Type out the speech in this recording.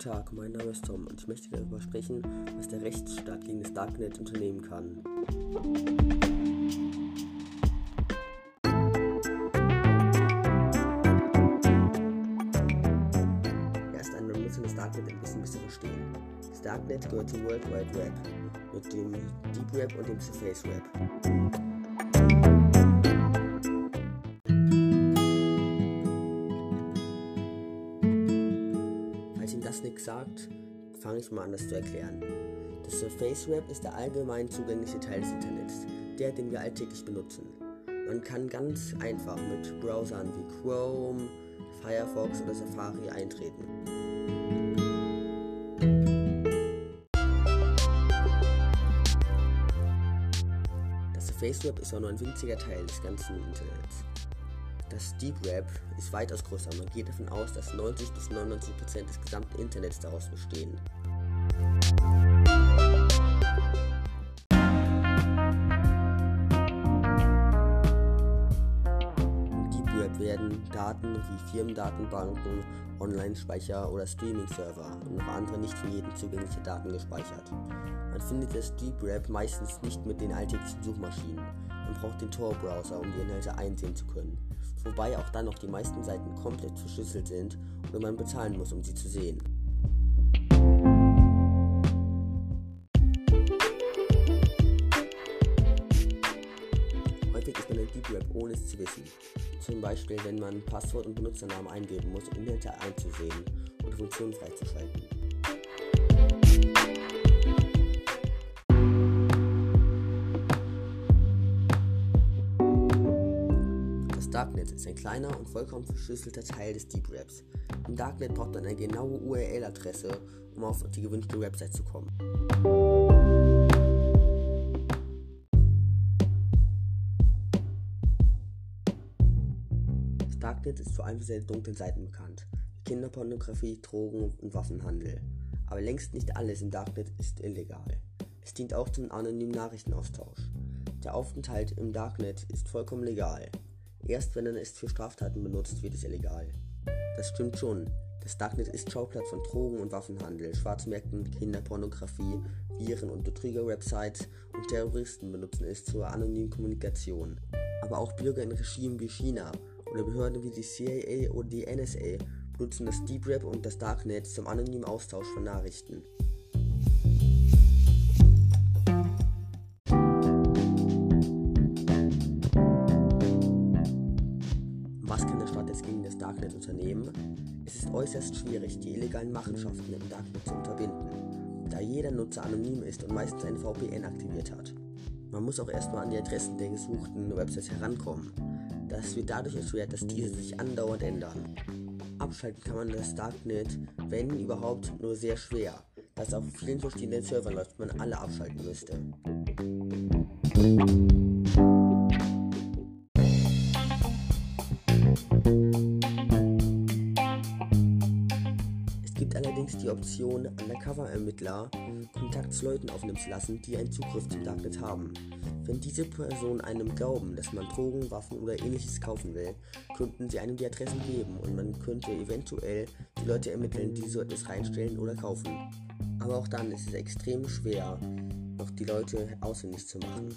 Tag, mein Name ist Tom und ich möchte darüber sprechen, was der Rechtsstaat gegen das Darknet unternehmen kann. Erst einmal müssen das Darknet ein bisschen besser verstehen. Das Darknet gehört zum World Wide Web mit dem Deep Web und dem Surface Web. Das nichts sagt, fange ich mal an, das zu erklären. Das Surface Web ist der allgemein zugängliche Teil des Internets, der, den wir alltäglich benutzen. Man kann ganz einfach mit Browsern wie Chrome, Firefox oder Safari eintreten. Das Surface Web ist auch nur ein winziger Teil des ganzen Internets. Das Deep Web ist weitaus größer. Man geht davon aus, dass 90 bis 99 Prozent des gesamten Internets daraus bestehen. Web werden Daten wie Firmendatenbanken, Online-Speicher oder Streaming-Server und noch andere nicht für jeden zugängliche Daten gespeichert. Man findet das Deep Web meistens nicht mit den alltäglichen Suchmaschinen. Man braucht den Tor-Browser, um die Inhalte einsehen zu können. Wobei auch dann noch die meisten Seiten komplett verschlüsselt sind und man bezahlen muss, um sie zu sehen. Häufig ist man im Deep Web ohne es zu wissen. Zum Beispiel, wenn man Passwort und Benutzernamen eingeben muss, um Inhalte einzusehen und Funktionen freizuschalten. Das Darknet ist ein kleiner und vollkommen verschlüsselter Teil des Deep Webs. Im Darknet braucht man eine genaue URL-Adresse, um auf die gewünschte Website zu kommen. Darknet ist vor allem für seine dunklen Seiten bekannt, Kinderpornografie, Drogen und Waffenhandel. Aber längst nicht alles im Darknet ist illegal. Es dient auch zum anonymen Nachrichtenaustausch. Der Aufenthalt im Darknet ist vollkommen legal. Erst wenn man es für Straftaten benutzt, wird es illegal. Das stimmt schon. Das Darknet ist Schauplatz von Drogen- und Waffenhandel, Schwarzmärkten, Kinderpornografie, Viren- und Betrüger-Websites und Terroristen benutzen es zur anonymen Kommunikation. Aber auch Bürger in Regimen wie China oder Behörden wie die CIA oder die NSA benutzen das Deep Web und das Darknet zum anonymen Austausch von Nachrichten. Was kann der Staat jetzt gegen das Darknet unternehmen? Es ist äußerst schwierig, die illegalen Machenschaften im Darknet zu unterbinden, da jeder Nutzer anonym ist und meistens ein VPN aktiviert hat. Man muss auch erstmal an die Adressen der gesuchten Websites herankommen. Das wird dadurch erschwert, dass diese sich andauernd ändern. Abschalten kann man das Darknet, wenn überhaupt, nur sehr schwer, da es auf vielen verschiedenen Servern läuft, man alle abschalten müsste. Gibt allerdings die Option, Undercover-Ermittler Kontakt zu Leuten aufnehmen zu lassen, die einen Zugriff zum Darknet haben. Wenn diese Personen einem glauben, dass man Drogen, Waffen oder ähnliches kaufen will, könnten sie einem die Adressen geben und man könnte eventuell die Leute ermitteln, die so etwas reinstellen oder kaufen. Aber auch dann ist es extrem schwer, noch die Leute ausfindig zu machen.